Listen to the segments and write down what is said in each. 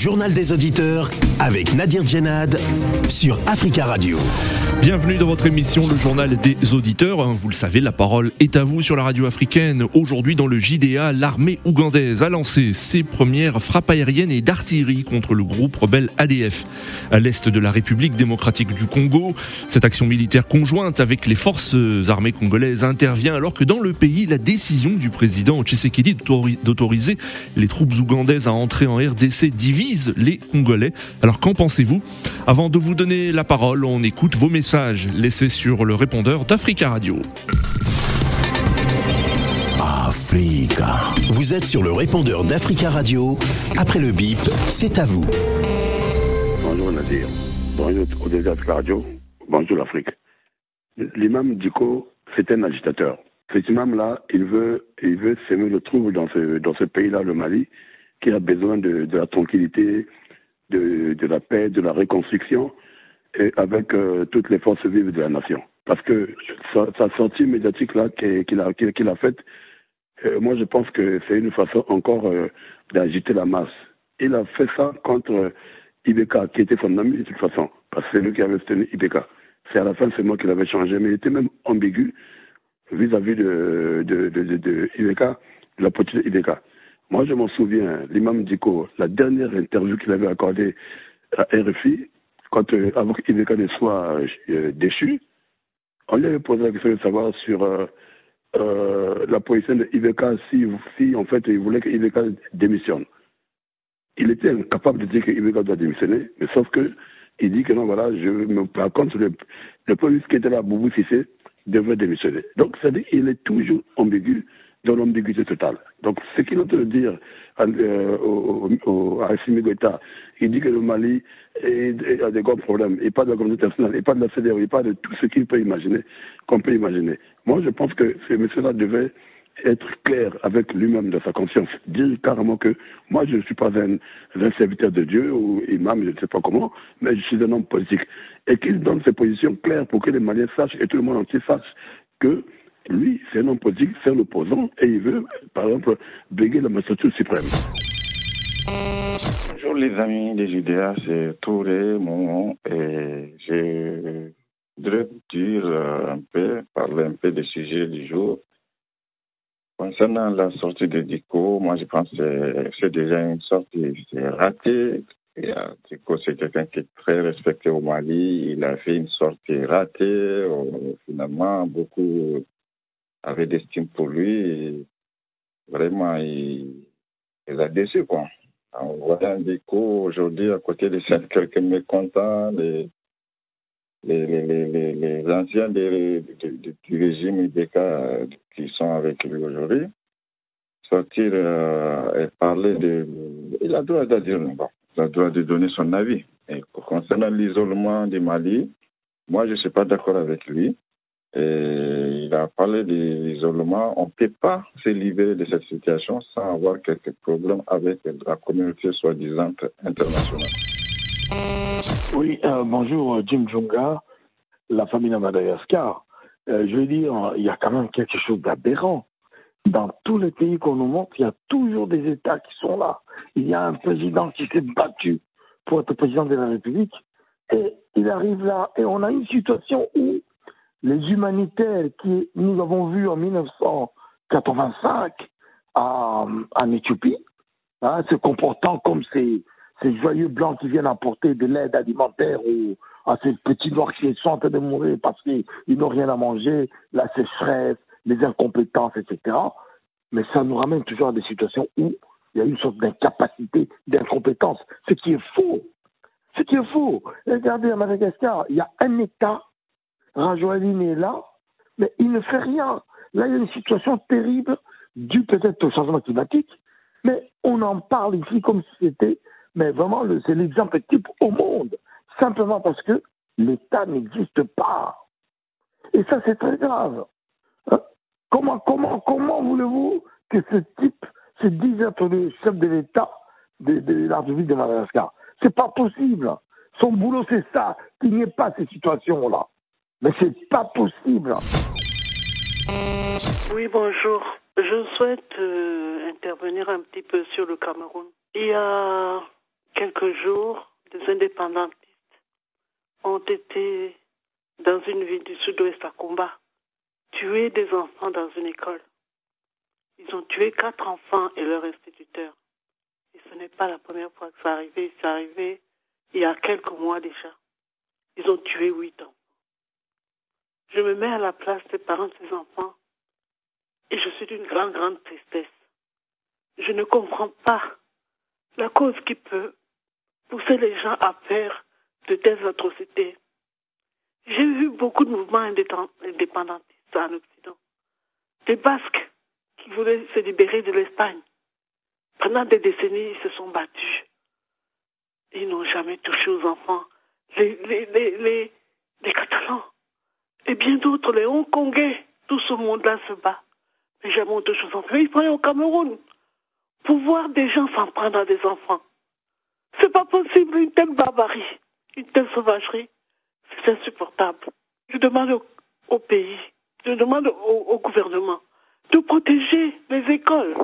journal des auditeurs avec Nadir Djenad sur Africa Radio. Bienvenue dans votre émission Le Journal des Auditeurs. Vous le savez, la parole est à vous sur la radio africaine. Aujourd'hui, dans le JDA, l'armée ougandaise a lancé ses premières frappes aériennes et d'artillerie contre le groupe rebelle ADF à l'est de la République démocratique du Congo. Cette action militaire conjointe avec les forces armées congolaises intervient alors que dans le pays, la décision du président Tshisekedi d'autoriser les troupes ougandaises à entrer en RDC divise les Congolais. Alors qu'en pensez-vous? Avant de vous donner la parole, on écoute vos messages laissé sur le répondeur d'Africa Radio. Africa. Vous êtes sur le répondeur d'Africa Radio. Après le bip, c'est à vous. Bonjour Nadir. Bonjour au d'Africa Radio. Bonjour l'Afrique. L'imam Diko, c'est un agitateur. Cet imam-là, il veut, il veut s'aimer le trouble dans ce, dans ce pays-là, le Mali, qui a besoin de, de la tranquillité, de, de la paix, de la reconstruction et avec euh, toutes les forces vives de la nation. Parce que sa, sortie médiatique là qu'il a, qu'il a faite, euh, moi je pense que c'est une façon encore euh, d'agiter la masse. Il a fait ça contre Ibeka, qui était son ami de toute façon, parce que c'est lui qui avait soutenu Ibeka. C'est à la fin, c'est moi qui l'avais changé, mais il était même ambigu vis-à-vis de, de, de, de, Ibeka, de la politique Ibeka. Moi, je m'en souviens, l'imam Diko, la dernière interview qu'il avait accordée à RFI, quand euh, avant qu'Ibeka ne soit euh, déchu, on lui avait posé la question de savoir sur euh, euh la position d'Ibeka si, si en fait il voulait qu'Ibeka démissionne. Il était incapable de dire qu'Ibeka doit démissionner, mais sauf que il dit que non, voilà, je me par contre le, le premier qui était là, Boubou Sissé, devait démissionner. Donc, c'est-à-dire qu'il est toujours ambigu dans l'ambiguïté totale. Donc, ce qu'il veut dire euh, au, à Assimi il dit que le Mali est, a des gros problèmes, et pas de la communauté internationale, et pas de la CDR, et pas de tout ce qu'il peut imaginer, qu'on peut imaginer. Moi, je pense que ce monsieur-là devait être clair avec lui-même de sa conscience, dire carrément que moi je ne suis pas un, un, serviteur de Dieu ou imam, je ne sais pas comment, mais je suis un homme politique. Et qu'il donne ses positions claires pour que les Maliens sachent et tout le monde entier sache que lui, c'est un c'est un opposant, et il veut, par exemple, béguer la magistrature suprême. Bonjour les amis des JDA, c'est Touré, mon et je voudrais dire euh, un peu, parler un peu des sujets du jour. Concernant la sortie de Dico, moi je pense que c'est déjà une sortie ratée. Dico, c'est quelqu'un qui est très respecté au Mali. Il a fait une sortie ratée. Finalement, beaucoup avait d'estime pour lui. Et vraiment, il, il a déçu, quoi. On voit un déco aujourd'hui à côté de quelques mécontents, les, les, les, les, anciens du régime IDK qui sont avec lui aujourd'hui. Sortir euh, et parler de. Il a droit de dire, bon, il a droit de donner son avis. Concernant l'isolement du Mali, moi, je ne suis pas d'accord avec lui. Et il a parlé de l'isolement. On ne peut pas se libérer de cette situation sans avoir quelques problèmes avec la communauté soi-disant internationale. Oui, euh, bonjour Jim Junga, la famille de Madagascar. Euh, je veux dire, il y a quand même quelque chose d'aberrant. Dans tous les pays qu'on nous montre, il y a toujours des États qui sont là. Il y a un président qui s'est battu pour être président de la République et il arrive là et on a une situation où les humanitaires que nous avons vus en 1985 en Éthiopie, hein, se comportant comme ces, joyeux blancs qui viennent apporter de l'aide alimentaire ou à ces petits noirs qui sont en train de mourir parce qu'ils n'ont rien à manger, la sécheresse, les incompétences, etc. Mais ça nous ramène toujours à des situations où il y a une sorte d'incapacité, d'incompétence, ce qui est faux. Ce qui est faux. Regardez à Madagascar, il y a un État Rajoaline est là, mais il ne fait rien. Là, il y a une situation terrible due peut-être au changement climatique, mais on en parle ici comme si c'était, mais vraiment, c'est l'exemple type au monde, simplement parce que l'État n'existe pas. Et ça, c'est très grave. Hein? comment, comment, comment voulez-vous que ce type se dise être le chef de l'État de, de la République de Madagascar? C'est pas possible. Son boulot, c'est ça, qu'il n'y ait pas ces situations-là. Mais c'est pas possible. Oui, bonjour. Je souhaite euh, intervenir un petit peu sur le Cameroun. Il y a quelques jours, des indépendantistes ont été dans une ville du sud-ouest à combat, tuer des enfants dans une école. Ils ont tué quatre enfants et leur instituteur. Et ce n'est pas la première fois que ça arrivé. C'est arrivé il y a quelques mois déjà. Ils ont tué huit enfants. Je me mets à la place des parents de ces enfants et je suis d'une grande, grande tristesse. Je ne comprends pas la cause qui peut pousser les gens à faire de telles atrocités. J'ai vu beaucoup de mouvements indépendantistes en Occident. Des Basques qui voulaient se libérer de l'Espagne. Pendant des décennies, ils se sont battus. Ils n'ont jamais touché aux enfants. Les, les, les, les, Catalans et bien d'autres, les Hongkongais, tout ce monde-là se bat. Mais jamais on touche aux enfants. Ils prennent au Cameroun pour voir des gens s'en prendre à des enfants. C'est pas possible, une telle barbarie, une telle sauvagerie. C'est insupportable. Je demande au, pays, je demande au, gouvernement de protéger les écoles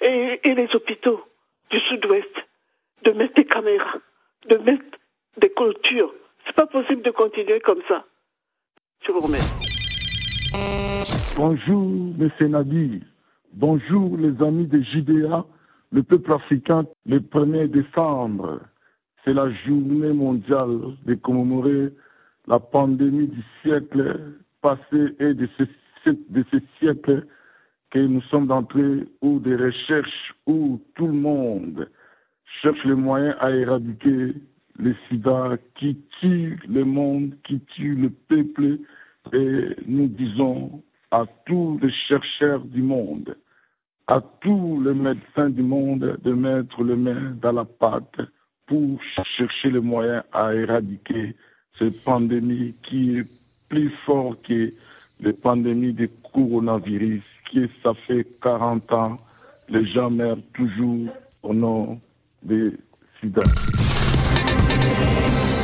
et, et les hôpitaux du sud-ouest, de mettre des caméras, de mettre des clôtures. C'est pas possible de continuer comme ça. Je vous remercie. Bonjour, M. Nadir. Bonjour, les amis de JDA. Le peuple africain, le 1er décembre, c'est la journée mondiale de commémorer la pandémie du siècle passé et de ce, de siècle que nous sommes entrés où des recherches où tout le monde cherche les moyens à éradiquer le sida qui tue le monde, qui tue le peuple. Et nous disons à tous les chercheurs du monde, à tous les médecins du monde de mettre les mains dans la pâte pour chercher les moyens à éradiquer cette pandémie qui est plus forte que les pandémies du coronavirus, qui ça fait 40 ans, les gens meurent toujours au nom des sida.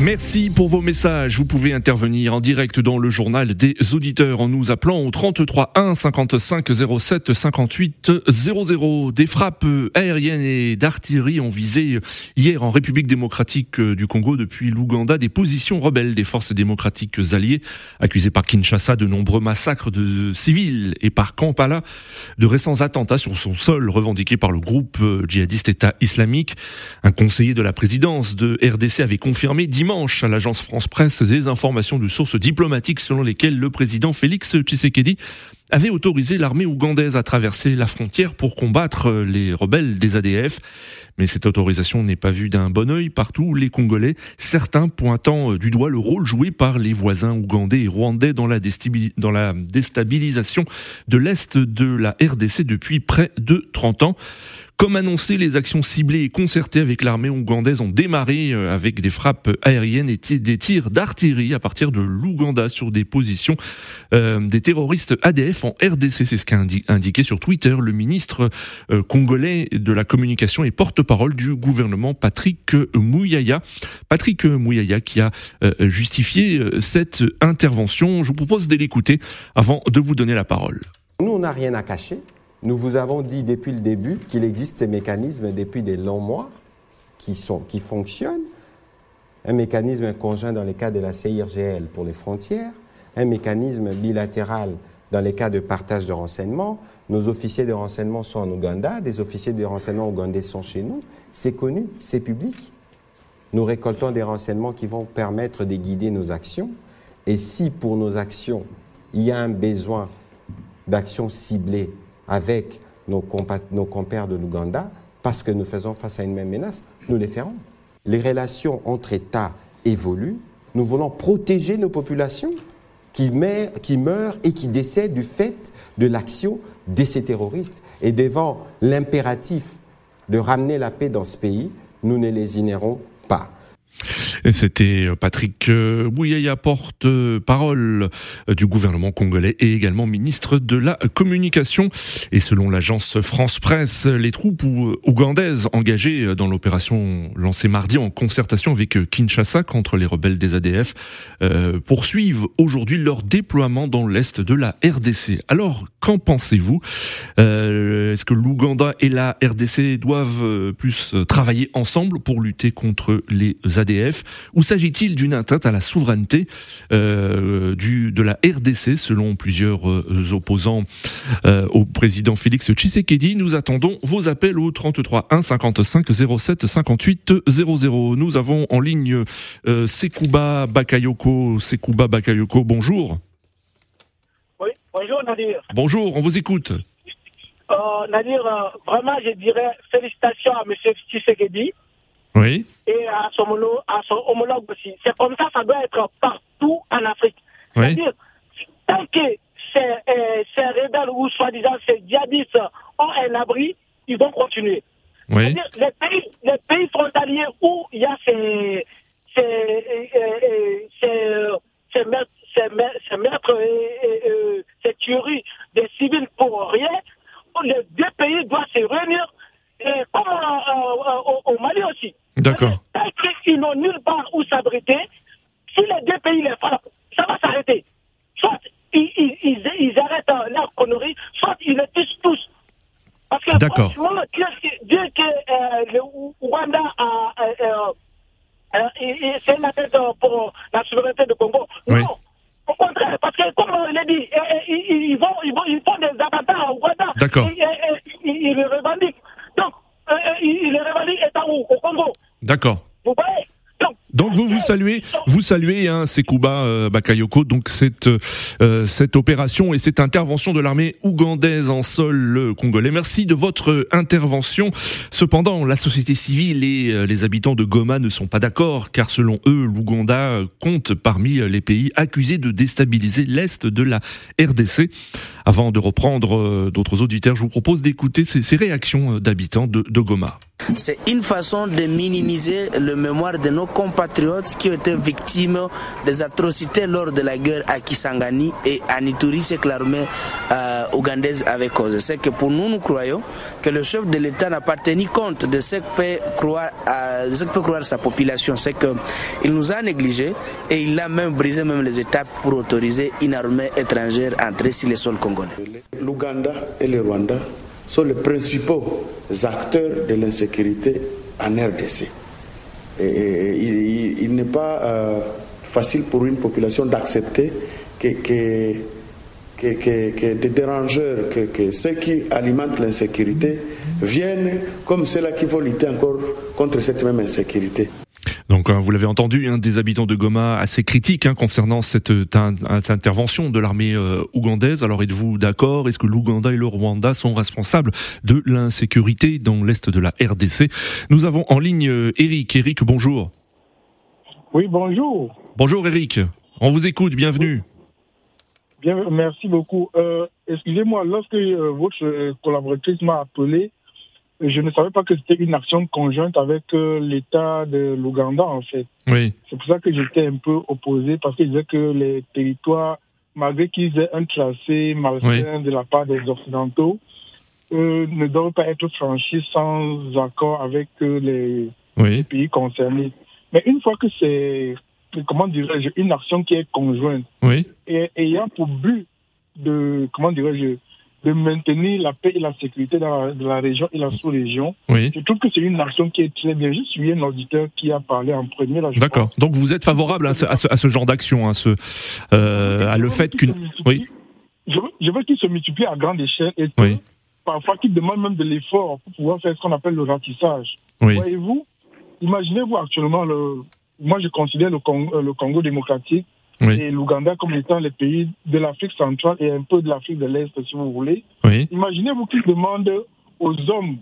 Merci pour vos messages. Vous pouvez intervenir en direct dans le journal des auditeurs en nous appelant au 33 1 55 07 58 00. Des frappes aériennes et d'artillerie ont visé hier en République démocratique du Congo depuis l'Ouganda des positions rebelles des forces démocratiques alliées, accusées par Kinshasa de nombreux massacres de civils et par Kampala de récents attentats sur son sol revendiqués par le groupe djihadiste État islamique. Un conseiller de la présidence de RDC avait confirmé dimanche à l'agence France Presse des informations de sources diplomatiques selon lesquelles le président Félix Tshisekedi avait autorisé l'armée ougandaise à traverser la frontière pour combattre les rebelles des ADF. Mais cette autorisation n'est pas vue d'un bon œil partout les Congolais, certains pointant du doigt le rôle joué par les voisins ougandais et rwandais dans la, déstabilisation de l'Est de la RDC depuis près de 30 ans. Comme annoncé, les actions ciblées et concertées avec l'armée ougandaise ont démarré euh, avec des frappes aériennes et des tirs d'artillerie à partir de l'Ouganda sur des positions euh, des terroristes ADF RDC. C'est ce qu'a indiqué sur Twitter le ministre euh, congolais de la communication et porte-parole du gouvernement Patrick Mouyaya. Patrick Mouyaya qui a justifié cette intervention. Je vous propose de l'écouter avant de vous donner la parole. Nous, on n'a rien à cacher. Nous vous avons dit depuis le début qu'il existe ces mécanismes depuis des longs mois qui, sont, qui fonctionnent. Un mécanisme conjoint dans le cas de la CIRGL pour les frontières, un mécanisme bilatéral dans les cas de partage de renseignements. Nos officiers de renseignement sont en Ouganda, des officiers de renseignement ougandais sont chez nous. C'est connu, c'est public. Nous récoltons des renseignements qui vont permettre de guider nos actions. Et si pour nos actions, il y a un besoin d'actions ciblées avec nos, compères de l'Ouganda, parce que nous faisons face à une même menace, nous les ferons. Les relations entre États évoluent. Nous voulons protéger nos populations qui, meurent et qui décèdent du fait de l'action de ces terroristes. Et devant l'impératif de ramener la paix dans ce pays, nous ne les ignorons pas. C'était Patrick Bouyaya, porte-parole du gouvernement congolais et également ministre de la communication. Et selon l'agence France Presse, les troupes ougandaises engagées dans l'opération lancée mardi en concertation avec Kinshasa contre les rebelles des ADF euh, poursuivent aujourd'hui leur déploiement dans l'est de la RDC. Alors, qu'en pensez-vous? Euh, Est-ce que l'Ouganda et la RDC doivent euh, plus travailler ensemble pour lutter contre les ADF Ou s'agit-il d'une atteinte à la souveraineté du, de la RDC selon plusieurs opposants au président Félix Tshisekedi? Nous attendons vos appels au 33 1 55 07 58 00. Nous avons en ligne Sekouba Bakayoko. Sekouba Bakayoko, bonjour. Oui, bonjour Nadir. Bonjour, on vous écoute. Euh, Nadir, euh, vraiment, je dirais félicitations à M. Tshisekedi. Oui. Et à son, homologue, à son homologue aussi. C'est comme ça, ça doit être partout en Afrique. Oui. C'est-à-dire, tant que ces, euh, ces rebelles ou soi-disant ces djihadistes ont un abri, ils vont continuer. Oui. Les pays, les pays frontaliers où il y a ces, ces, meurtres et ces tueries des civils pour rien, les deux pays doivent se réunir, et comme au, Mali aussi. D'accord. Tant qu'ils n'ont nulle part où s'abriter, si les deux pays les frappent, ça va s'arrêter. Soit ils, ils, ils, arrêtent leur connerie, soit ils les tuent tous. Parce que D'accord. franchement, Dieu que euh, le Rwanda a... Euh, euh, c'est une atteinte pour la souveraineté du Congo. Oui. Non. Au contraire, parce que comme on l'a dit, ils, ils, vont, ils, vont, ils font des attentats au Rwanda. D'accord. Ils, ils, ils, le revendiquent. Donc, ils le revendiquent étant où Au Congo. D'accord. Vous voyez donc vous vous saluez, vous saluez hein, Sekouba euh, Bakayoko, donc cette euh, cette opération et cette intervention de l'armée ougandaise en sol euh, congolais. Merci de votre intervention. Cependant, la société civile et euh, les habitants de Goma ne sont pas d'accord, car selon eux, l'Ouganda compte parmi les pays accusés de déstabiliser l'est de la RDC. Avant de reprendre d'autres auditeurs, je vous propose d'écouter ces, ces, réactions d'habitants de, de Goma. C'est une façon de minimiser le mémoire de nos compatriotes qui ont été victimes des atrocités lors de la guerre à Kisangani et à Nituri, c'est que l'armée euh, ougandaise avait causé. C'est que pour nous, nous croyons que le chef de l'État n'a pas tenu compte de ce que peut croire, à, ce que peut croire sa population. C'est qu'il nous a négligés et il a même brisé même les étapes pour autoriser une armée étrangère à entrer sur les sols congolais. L'Ouganda et le Rwanda sont les principaux acteurs de l'insécurité en RDC. Il n'est pas euh, facile pour une population d'accepter que, que, que, que, des dérangeurs, que, ceux qui alimentent l'insécurité viennent comme ceux-là qui vont lutter encore contre cette même insécurité. Donc, vous l'avez entendu, hein, des habitants de Goma assez critiques hein, concernant cette, cette, intervention de l'armée euh, ougandaise. Alors, êtes-vous d'accord? Est-ce que l'Ouganda et le Rwanda sont responsables de l'insécurité dans l'est de la RDC Nous avons en ligne euh, Eric. Eric, bonjour. Oui, bonjour. Bonjour Eric. On vous écoute. Bienvenue. Bien, merci beaucoup. Euh, Excusez-moi, lorsque euh, votre collaboratrice m'a appelé, je ne savais pas que c'était une action conjointe avec euh, l'État de l'Ouganda, en fait. Oui. C'est pour ça que j'étais un peu opposé, parce qu'ils disaient que les territoires, malgré qu'ils aient un tracé malsain Oui. de la part des Occidentaux, euh, ne doivent pas être franchis sans accord avec euh, les, Oui. pays concernés. Mais une fois que c'est, comment dirais-je, une action qui est conjointe, Oui. et ayant pour but de, comment dirais-je, de maintenir la paix et la sécurité dans la, dans la région et la sous-région. Oui. Je trouve que c'est une action qui est très bien. Je suis un auditeur qui a parlé en premier. D'accord. Donc vous êtes favorable à ce, à ce, à ce genre d'action, à, ce, euh, à le fait qu'une. Oui. Je veux, je veux qu'il se multiplie à grande échelle et Oui. parfois qu'il demande même de l'effort pour pouvoir faire ce qu'on appelle le ratissage. Oui. Voyez-vous, imaginez-vous actuellement, le, moi je considère le Congo, le Congo démocratique Oui. et l'Ouganda comme étant les pays de l'Afrique centrale et un peu de l'Afrique de l'Est, si vous voulez. Oui. Imaginez-vous qu'ils demandent aux hommes,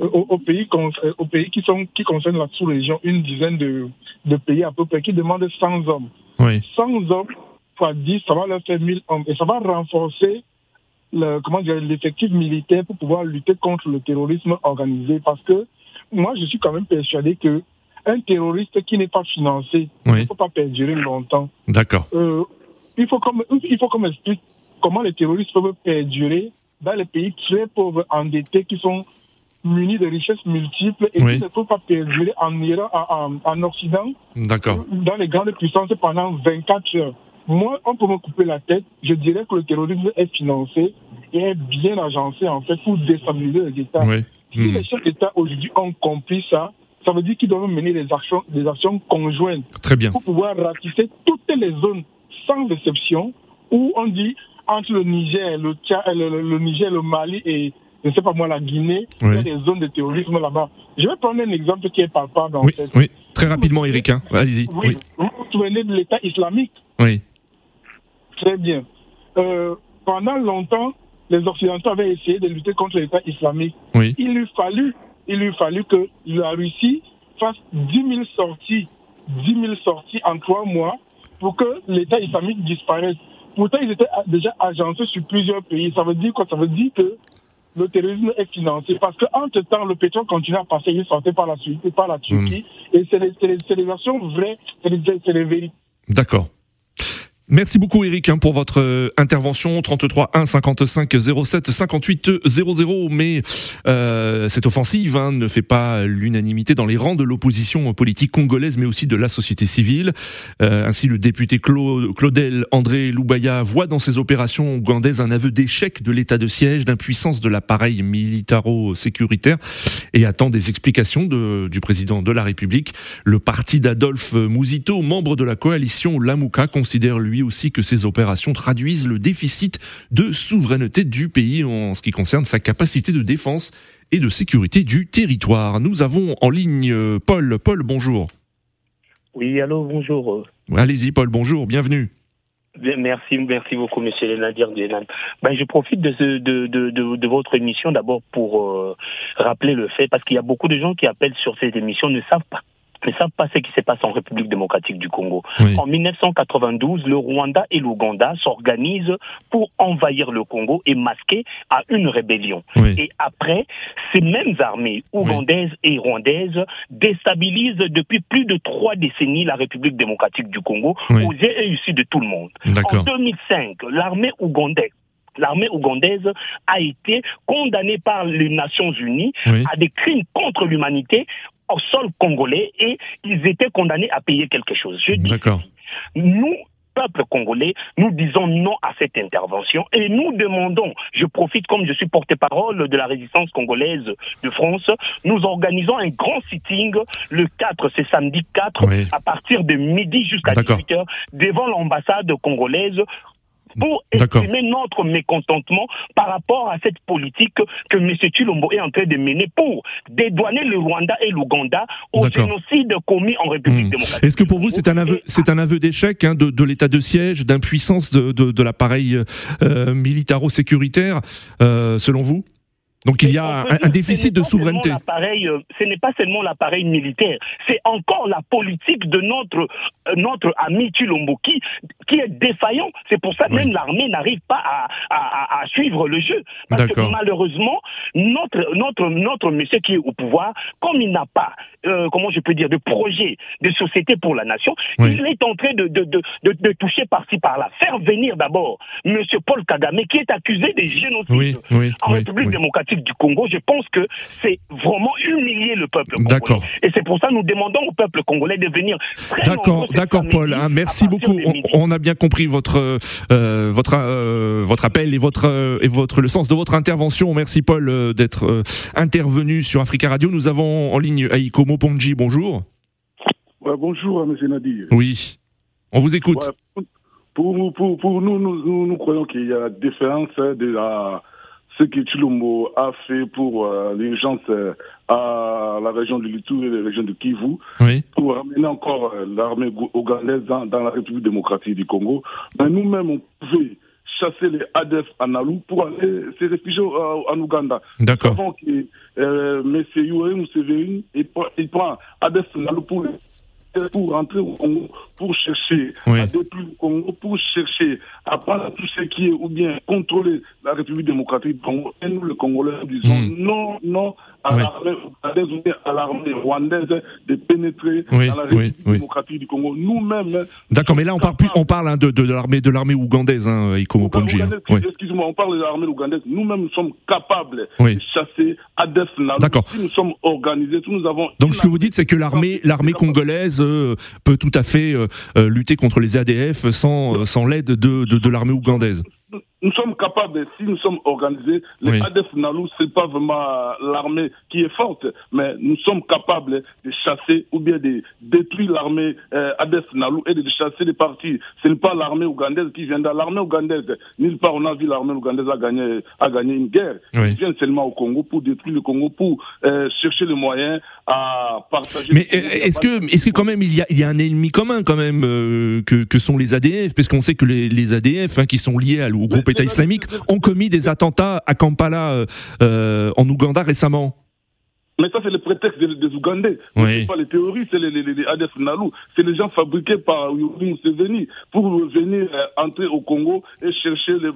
euh, aux, aux pays, con- euh, aux pays qui, sont, qui concernent la sous-région, une dizaine de, de pays à peu près, qui demandent 100 hommes. Oui. 100 hommes fois 10, ça va leur faire 1000 hommes. Et ça va renforcer le, comment dire, l'effectif militaire pour pouvoir lutter contre le terrorisme organisé. Parce que moi, je suis quand même persuadé que un terroriste qui n'est pas financé Oui. ne peut pas perdurer longtemps. D'accord. Euh, il faut qu'on il m'explique comment les terroristes peuvent perdurer dans les pays très pauvres, endettés, qui sont munis de richesses multiples et Oui. qui ne peuvent pas perdurer en Iran, en, en- en Occident, dans les grandes puissances pendant 24 heures. Moi, on peut me couper la tête. Je dirais que le terrorisme est financé et est bien agencé, en fait, pour déstabiliser les États. Oui. Si Hmm. les chefs d'État aujourd'hui ont compris ça, ça veut dire qu'ils doivent mener des actions, des actions conjointes Très bien. pour pouvoir ratisser toutes les zones sans exception où on dit entre le Niger, le, Tchad, le, le- Niger, le Mali et je ne sais pas moi la Guinée, il y a des zones de terrorisme là-bas. Je vais prendre un exemple qui est palpable en Oui, fait. oui. Très rapidement, Eric. hein. Allez-y. Oui, vous vous souvenez de l'État islamique? Oui. Très bien. Euh, pendant longtemps, les Occidentaux avaient essayé de lutter contre l'État islamique. Oui. Il lui fallu, il lui fallu que la Russie fasse 10 000 sorties, 10 000 sorties en trois mois pour que l'État islamique disparaisse. Pourtant, ils étaient déjà agencés sur plusieurs pays. Ça veut dire quoi? Ça veut dire que le terrorisme est financé parce qu'entre temps, le pétrole continue à passer. Il sortait par la Suisse et par la Turquie. Et c'est les, les- vraies, c'est les, c'est les vérités. D'accord. Merci beaucoup Eric hein, pour votre euh, intervention. 33 1 55 07 58 00 mais euh, cette offensive hein, ne fait pas l'unanimité dans les rangs de l'opposition politique congolaise mais aussi de la société civile. Euh, ainsi le député Clo- Claudel André Loubaya voit dans ces opérations ougandaises un aveu d'échec de l'état de siège d'impuissance de l'appareil militaro-sécuritaire et attend des explications de- du président de la République. Le parti d'Adolphe Mouzito membre de la coalition Lamouka considère lui aussi que ces opérations traduisent le déficit de souveraineté du pays en ce qui concerne sa capacité de défense et de sécurité du territoire. Nous avons en ligne euh, Paul. Paul, bonjour. Oui, allô, bonjour. Allez-y Paul, bonjour, bienvenue. Bien, Merci, merci beaucoup, Monsieur Nadir Guénan. Ben, je profite de, ce, de, de, de, de votre émission d'abord pour euh, rappeler le fait, parce qu'il y a beaucoup de gens qui appellent sur cette émission ne savent pas. Ne savent pas ce qui se passe en République démocratique du Congo. En 1992, le Rwanda et l'Ouganda s'organisent pour envahir le Congo et masquer à une rébellion. Et après, ces mêmes armées ougandaises et rwandaises déstabilisent depuis plus de trois décennies la République démocratique du Congo aux yeux issus de tout le monde. En D'accord. 2005, l'armée ougandaise L'armée ougandaise a été condamnée par les Nations Unies Oui. à des crimes contre l'humanité au sol congolais et ils étaient condamnés à payer quelque chose. Je dis nous, peuple congolais, nous disons non à cette intervention et nous demandons, je profite comme je suis porte-parole de la résistance congolaise de France, nous organisons un grand sitting le 4, c'est samedi 4, à partir de midi jusqu'à D'accord. 18h, devant l'ambassade congolaise pour exprimer notre mécontentement par rapport à cette politique que M. Chilombo est en train de mener pour dédouaner le Rwanda et l'Ouganda au génocide commis en République démocratique. Est-ce que pour vous c'est un aveu, c'est un aveu d'échec hein, de, de l'état de siège, d'impuissance de, de, de l'appareil euh, militaro-sécuritaire, euh, selon vous? Donc il y a un, un déficit de souveraineté. Euh, ce n'est pas seulement l'appareil militaire, c'est encore la politique de notre, euh, notre ami Chilombo qui, qui est défaillant. C'est pour ça que même l'armée n'arrive pas à, à- à- à suivre le jeu. Parce que malheureusement, notre, notre, notre monsieur qui est au pouvoir, comme il n'a pas, euh, comment je peux dire, de projet de société pour la nation, Oui. il est en train de, de, de, de, de toucher par-ci par-là. Faire venir d'abord monsieur Paul Kagame qui est accusé de génocide Oui, en République oui. Démocratique du Congo, je pense que c'est vraiment humilier le peuple congolais. D'accord. Et c'est pour ça que nous demandons au peuple congolais de venir D'accord, d'accord, Paul. hein, merci beaucoup. On, a bien compris votre euh, votre euh, votre appel et votre euh, et votre le sens de votre intervention. Merci, Paul, euh, d'être euh, intervenu sur Africa Radio. Nous avons en ligne Aiko Moponji. Bonjour. Ouais, bonjour, M. Nadir. Oui, on vous écoute. Ouais, pour, pour, pour, nous, nous, nous, nous croyons qu'il y a différence hein, de la, ce que Chilombo a fait pour euh, l'urgence euh, à la région de Litou et la région de Kivu, Oui. pour ramener encore euh, l'armée ougandaise dans, dans la République démocratique du Congo. Mais nous-mêmes, on pouvait chasser les ADF en Alou pour aller se réfugier en Ouganda. D'accord. Savons que euh, M. Yoweri Museveni, il prend, il prend ADF en Alou pour pour rentrer au Congo, pour chercher à détruire le Congo, pour chercher à prendre tout ce qui est ou bien contrôler la République démocratique du Congo. Et nous, les Congolais, nous disons hmm. non, non à l'armée ou bien à l'armée rwandaise de pénétrer dans la République démocratique du Congo. Nous-mêmes. D'accord, mais là on parle plus, on parle hein, de, de l'armée de l'armée ougandaise, hein, Ikomo Ponji. Hein. Excuse-moi, on parle de l'armée ougandaise. Nous-mêmes, nous sommes capables de chasser Adef D'accord. Si nous sommes organisés, si nous avons. Donc ce que vous dites, c'est que l'armée l'armée congolaise peut tout à fait euh, euh, lutter contre les ADF sans sans l'aide de, de, de l'armée ougandaise nous sommes capables, si nous sommes organisés, les ADF Nalou, c'est pas vraiment l'armée qui est forte, mais nous sommes capables de chasser ou bien de détruire l'armée euh, ADF Nalou et de chasser les partis. Ce n'est pas l'armée ougandaise qui vient L'armée ougandaise, nulle part on a vu l'armée ougandaise a gagné, a gagné une guerre. Oui. Ils viennent seulement au Congo pour détruire le Congo, pour euh, chercher les moyens à partager. Mais est-ce que, est-ce que quand même il y a, il y a un ennemi commun quand même euh, que, que sont les ADF, parce qu'on sait que les, les ADF hein, qui sont liés au groupe État islamique ont commis des attentats à Kampala euh, euh, en Ouganda récemment. Mais ça, c'est le prétexte des, Ougandais. Oui. pas les théories, c'est les, les, les ADF Nalou. C'est les gens fabriqués par Yuri Museveni pour venir euh, entrer au Congo et chercher les,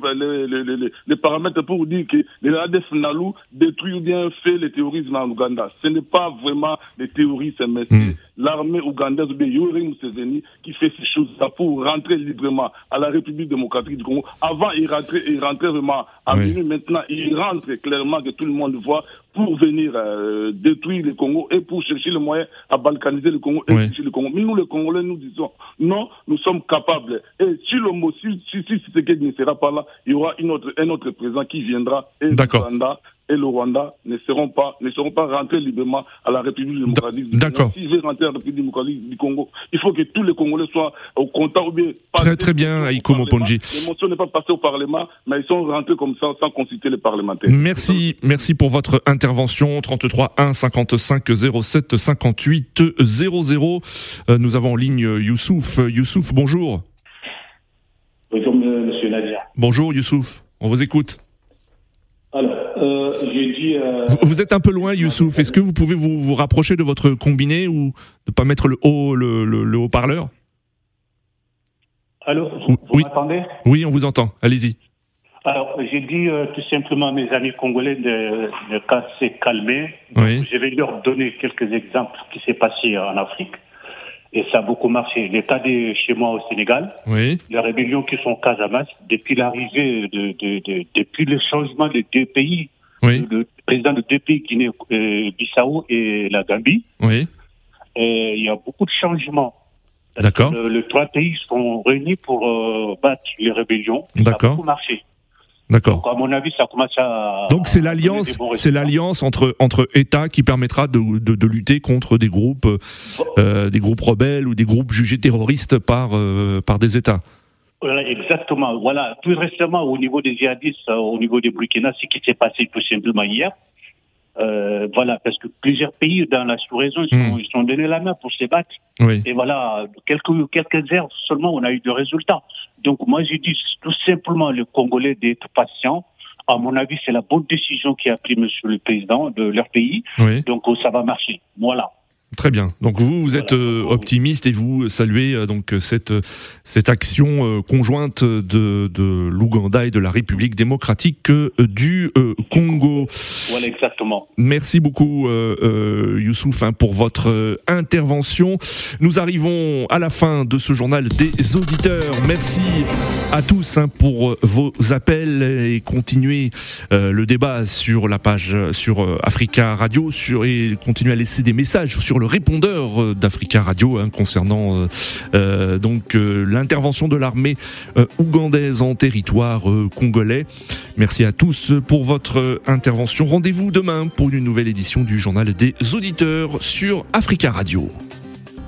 les, paramètres pour dire que les ADF Nalou détruisent ou bien fait le terrorisme en Ouganda. Ce n'est pas vraiment des théories, c'est hmm. l'armée ougandaise ou bien Yuri Museveni qui fait ces choses-là pour rentrer librement à la République démocratique du Congo. Avant, il rentrait, il rentrait vraiment à oui. Maintenant, il rentre clairement que tout le monde voit pour venir euh, détruire le Congo et pour chercher le moyen à balkaniser le Congo et chercher le Congo. Mais nous, les Congolais, nous disons non, nous sommes capables. Et si le mot, si, si, si, ne sera pas là, il y aura une autre, un autre président qui viendra et Rwanda et le Rwanda ne seront pas, ne seront pas rentrés librement à la République démocratique du Congo. S'ils veulent rentrer à la République démocratique du Congo, il faut que tous les Congolais soient au contact ou bien. Très très bien, Aïko Moponji. L'émotion n'est pas passée au Parlement, mais ils sont rentrés comme ça sans consulter les parlementaires. Merci, merci pour votre intervention. 33 1 55 07 58 00. nous avons en ligne Youssouf. Youssouf, bonjour. Bonjour, monsieur Nadia. Bonjour, Youssouf. On vous écoute. Euh, j'ai dit. Euh, vous, êtes un peu loin, Youssouf. Est-ce que vous pouvez vous, vous rapprocher de votre combiné ou ne pas mettre le haut, le, le, haut-parleur? Allô, vous, oui. m'entendez? Oui, on vous entend. Allez-y. Alors, j'ai dit euh, tout simplement à mes amis congolais de, de s'est calmer. Je vais leur donner quelques exemples qui s'est passé en Afrique et ça a beaucoup marché. L'état de chez moi au Sénégal, oui. les rébellions qui sont Casamas, depuis l'arrivée de, de, de, depuis le changement de deux pays, oui. le président de deux pays, Guinée-Bissau et la Gambie, oui. et il y a beaucoup de changements. D'accord. Les trois pays sont réunis pour euh, battre les rébellions. D'accord. Ça a beaucoup marché. D'accord. à mon avis, ça commence à. Donc c'est l'alliance, c'est l'alliance entre entre États qui permettra de, de, de lutter contre des groupes, euh, des groupes rebelles ou des groupes jugés terroristes par euh, par des États. Voilà, exactement. Voilà. Plus récemment, au niveau des djihadistes, euh, au niveau des Burkina, ce qui s'est passé tout simplement hier, euh, voilà, parce que plusieurs pays dans la sous-région, ils, hmm. ils, sont donnés la main pour se battre. Oui. Et voilà, quelques, quelques heures seulement, on a eu de résultats. Donc moi, je dis tout simplement les Congolais d'être patients. À mon avis, c'est la bonne décision qui a pris Monsieur le Président de leur pays. Oui. Donc ça va marcher. Voilà. Très bien. Donc vous, vous êtes euh, optimiste et vous saluez euh, donc cette cette action euh, conjointe de, de l'Ouganda et de la République démocratique du Congo. Voilà exactement. Merci beaucoup Youssouf hein, pour votre intervention. Nous arrivons à la fin de ce journal des auditeurs. Merci à tous hein, pour vos appels et continuez le débat sur la page sur Africa Radio sur et continuez à laisser des messages sur répondeur euh, d'Africa Radio hein, concernant euh, euh, donc l'intervention de l'armée ougandaise en territoire congolais. Merci à tous pour votre intervention. Rendez-vous demain pour une nouvelle édition du journal des auditeurs sur Africa Radio.